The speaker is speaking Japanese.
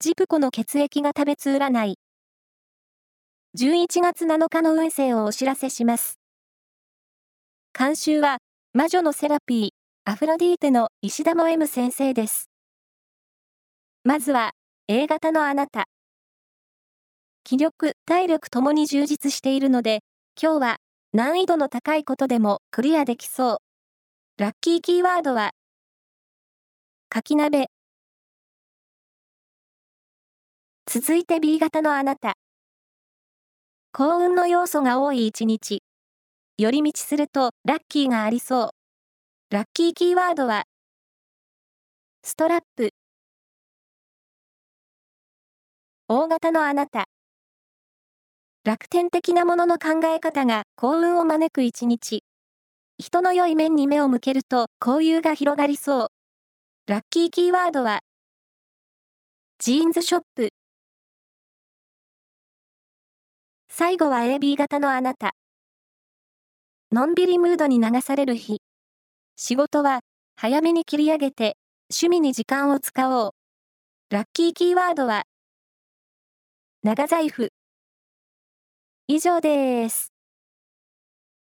ジプコの血液が食べつ占い。11月7日の運勢をお知らせします。監修は、魔女のセラピー、アフロディーテの石田も M 先生です。まずは、A 型のあなた。気力、体力ともに充実しているので、今日は難易度の高いことでもクリアできそう。ラッキーキーワードは、かき鍋、続いて B 型のあなた。幸運の要素が多い一日。寄り道するとラッキーがありそう。ラッキーキーワードは、ストラップ。大型のあなた。楽天的なものの考え方が幸運を招く一日。人の良い面に目を向けると交友が広がりそう。ラッキーキーワードは、ジーンズショップ。最後は AB 型のあなた。のんびりムードに流される日。仕事は早めに切り上げて趣味に時間を使おう。ラッキーキーワードは長財布。以上です。